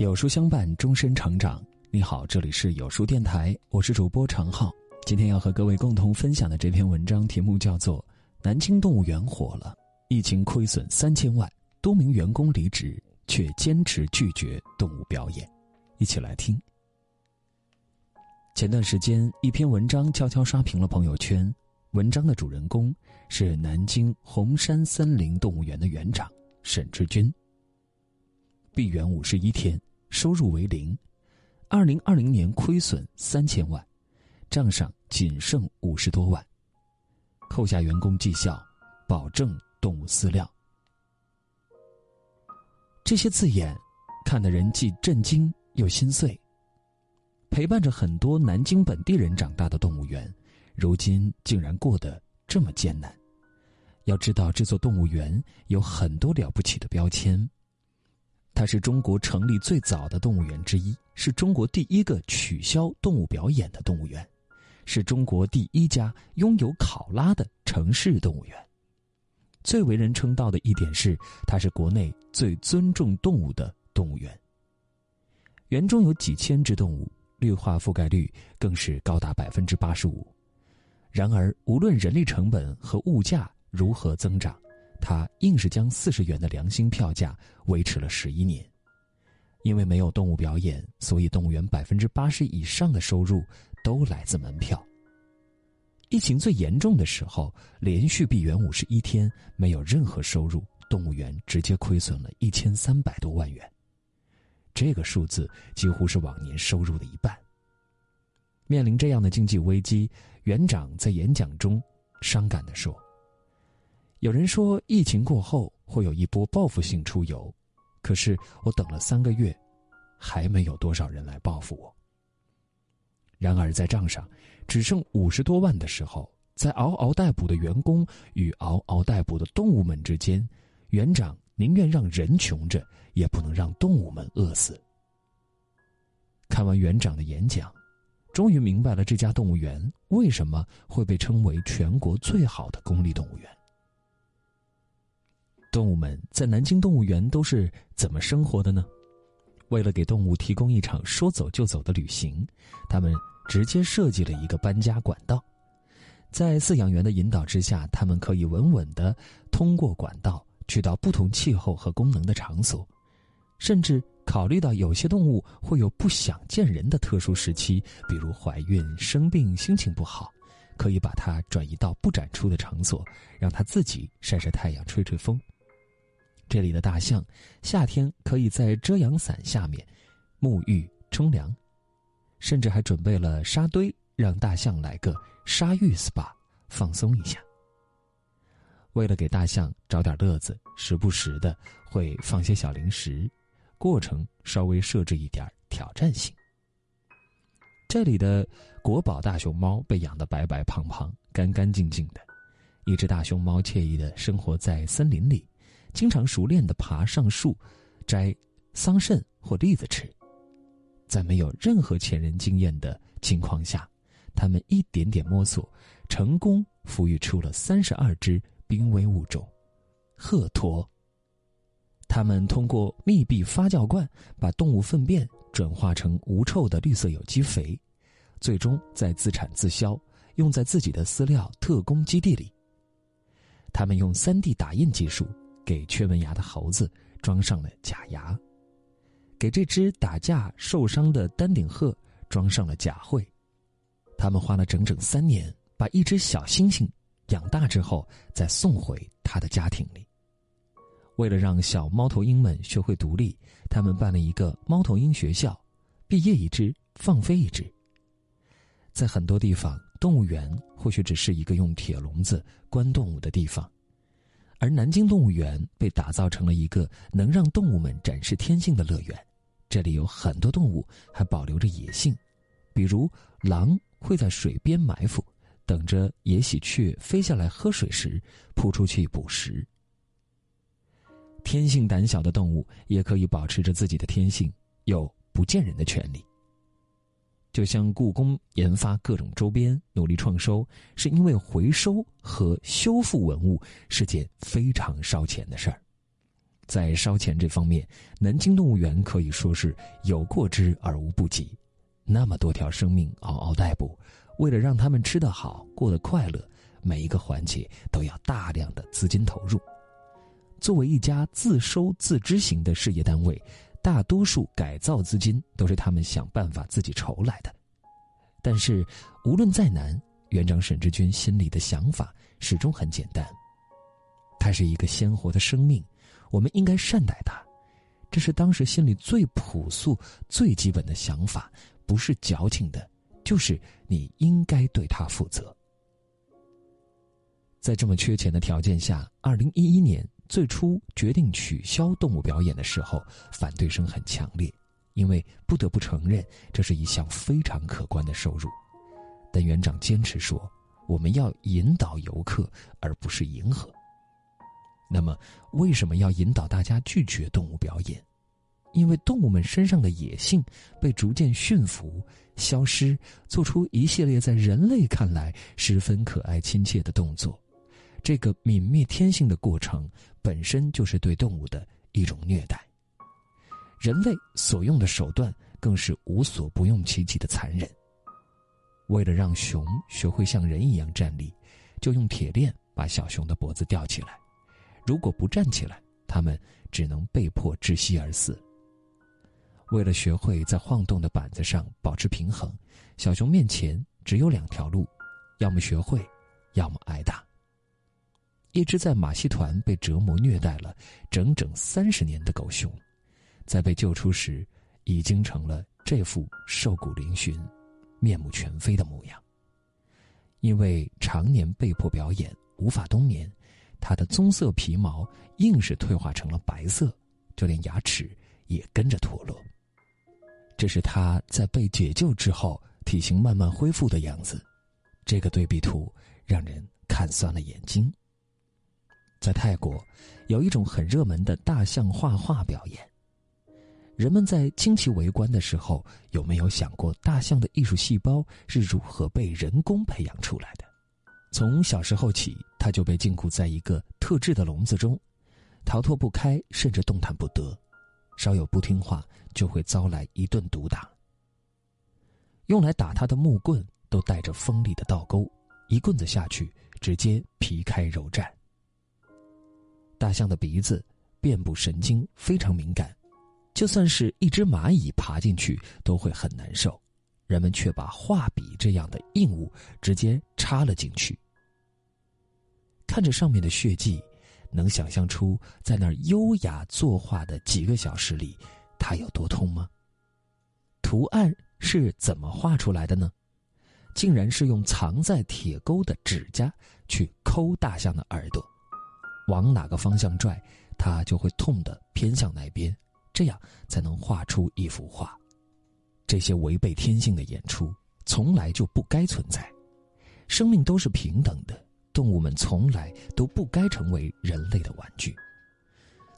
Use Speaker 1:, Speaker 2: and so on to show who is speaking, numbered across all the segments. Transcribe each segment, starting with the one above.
Speaker 1: 有书相伴，终身成长。你好，这里是有书电台，我是主播常浩。今天要和各位共同分享的这篇文章题目叫做《南京动物园火了，疫情亏损三千万，多名员工离职却坚持拒绝动物表演》。一起来听。前段时间，一篇文章悄悄刷屏了朋友圈。文章的主人公是南京红山森林动物园的园长沈志军。闭园五十一天。收入为零，二零二零年亏损三千万，账上仅剩五十多万。扣下员工绩效，保证动物饲料。这些字眼，看得人既震惊又心碎。陪伴着很多南京本地人长大的动物园，如今竟然过得这么艰难。要知道，这座动物园有很多了不起的标签。它是中国成立最早的动物园之一，是中国第一个取消动物表演的动物园，是中国第一家拥有考拉的城市动物园。最为人称道的一点是，它是国内最尊重动物的动物园。园中有几千只动物，绿化覆盖率更是高达百分之八十五。然而，无论人力成本和物价如何增长。他硬是将四十元的良心票价维持了十一年，因为没有动物表演，所以动物园百分之八十以上的收入都来自门票。疫情最严重的时候，连续闭园五十一天，没有任何收入，动物园直接亏损了一千三百多万元，这个数字几乎是往年收入的一半。面临这样的经济危机，园长在演讲中伤感地说。有人说疫情过后会有一波报复性出游，可是我等了三个月，还没有多少人来报复我。然而在账上只剩五十多万的时候，在嗷嗷待哺的员工与嗷嗷待哺的动物们之间，园长宁愿让人穷着，也不能让动物们饿死。看完园长的演讲，终于明白了这家动物园为什么会被称为全国最好的公立动物园。动物们在南京动物园都是怎么生活的呢？为了给动物提供一场说走就走的旅行，他们直接设计了一个搬家管道。在饲养员的引导之下，他们可以稳稳的通过管道去到不同气候和功能的场所。甚至考虑到有些动物会有不想见人的特殊时期，比如怀孕、生病、心情不好，可以把它转移到不展出的场所，让它自己晒晒太阳、吹吹风。这里的大象，夏天可以在遮阳伞下面沐浴冲凉，甚至还准备了沙堆，让大象来个沙浴 SPA 放松一下。为了给大象找点乐子，时不时的会放些小零食，过程稍微设置一点挑战性。这里的国宝大熊猫被养得白白胖胖、干干净净的，一只大熊猫惬意的生活在森林里。经常熟练地爬上树，摘桑葚或栗子吃。在没有任何前人经验的情况下，他们一点点摸索，成功抚育出了三十二只濒危物种——鹤鸵。他们通过密闭发酵罐把动物粪便转化成无臭的绿色有机肥，最终再自产自销，用在自己的饲料特供基地里。他们用 3D 打印技术。给缺门牙的猴子装上了假牙，给这只打架受伤的丹顶鹤装上了假喙。他们花了整整三年，把一只小猩猩养大之后，再送回他的家庭里。为了让小猫头鹰们学会独立，他们办了一个猫头鹰学校，毕业一只放飞一只。在很多地方，动物园或许只是一个用铁笼子关动物的地方。而南京动物园被打造成了一个能让动物们展示天性的乐园，这里有很多动物还保留着野性，比如狼会在水边埋伏，等着野喜鹊飞下来喝水时扑出去捕食。天性胆小的动物也可以保持着自己的天性，有不见人的权利。就像故宫研发各种周边，努力创收，是因为回收和修复文物是件非常烧钱的事儿。在烧钱这方面，南京动物园可以说是有过之而无不及。那么多条生命嗷嗷待哺，为了让他们吃得好、过得快乐，每一个环节都要大量的资金投入。作为一家自收自支型的事业单位，大多数改造资金都是他们想办法自己筹来的。但是，无论再难，园长沈志军心里的想法始终很简单：它是一个鲜活的生命，我们应该善待它。这是当时心里最朴素、最基本的想法，不是矫情的，就是你应该对他负责。在这么缺钱的条件下，二零一一年。最初决定取消动物表演的时候，反对声很强烈，因为不得不承认这是一项非常可观的收入。但园长坚持说，我们要引导游客，而不是迎合。那么，为什么要引导大家拒绝动物表演？因为动物们身上的野性被逐渐驯服、消失，做出一系列在人类看来十分可爱亲切的动作。这个泯灭天性的过程本身就是对动物的一种虐待。人类所用的手段更是无所不用其极的残忍。为了让熊学会像人一样站立，就用铁链把小熊的脖子吊起来。如果不站起来，它们只能被迫窒息而死。为了学会在晃动的板子上保持平衡，小熊面前只有两条路：要么学会，要么挨打。一只在马戏团被折磨虐待了整整三十年的狗熊，在被救出时，已经成了这副瘦骨嶙峋、面目全非的模样。因为常年被迫表演，无法冬眠，它的棕色皮毛硬是退化成了白色，就连牙齿也跟着脱落。这是它在被解救之后体型慢慢恢复的样子。这个对比图让人看酸了眼睛。在泰国，有一种很热门的大象画画表演。人们在惊奇围观的时候，有没有想过大象的艺术细胞是如何被人工培养出来的？从小时候起，它就被禁锢在一个特制的笼子中，逃脱不开，甚至动弹不得。稍有不听话，就会遭来一顿毒打。用来打它的木棍都带着锋利的倒钩，一棍子下去，直接皮开肉绽。大象的鼻子、遍布神经非常敏感，就算是一只蚂蚁爬进去都会很难受。人们却把画笔这样的硬物直接插了进去。看着上面的血迹，能想象出在那儿优雅作画的几个小时里，它有多痛吗？图案是怎么画出来的呢？竟然是用藏在铁钩的指甲去抠大象的耳朵。往哪个方向拽，它就会痛的偏向哪边，这样才能画出一幅画。这些违背天性的演出从来就不该存在。生命都是平等的，动物们从来都不该成为人类的玩具。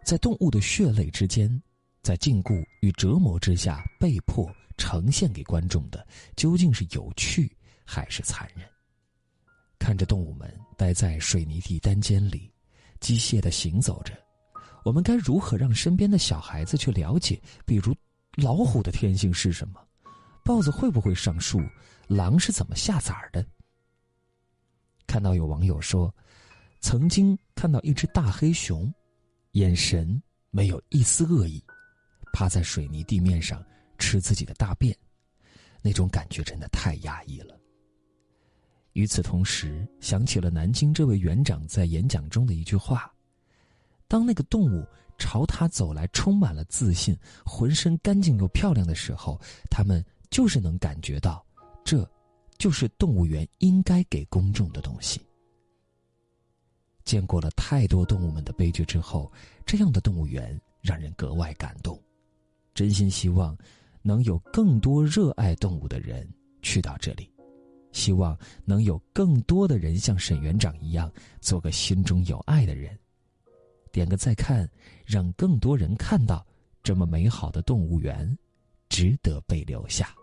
Speaker 1: 在动物的血泪之间，在禁锢与折磨之下，被迫呈现给观众的，究竟是有趣还是残忍？看着动物们待在水泥地单间里。机械的行走着，我们该如何让身边的小孩子去了解？比如，老虎的天性是什么？豹子会不会上树？狼是怎么下崽儿的？看到有网友说，曾经看到一只大黑熊，眼神没有一丝恶意，趴在水泥地面上吃自己的大便，那种感觉真的太压抑了。与此同时，想起了南京这位园长在演讲中的一句话：“当那个动物朝他走来，充满了自信，浑身干净又漂亮的时候，他们就是能感觉到，这，就是动物园应该给公众的东西。”见过了太多动物们的悲剧之后，这样的动物园让人格外感动。真心希望，能有更多热爱动物的人去到这里。希望能有更多的人像沈园长一样，做个心中有爱的人。点个再看，让更多人看到这么美好的动物园，值得被留下。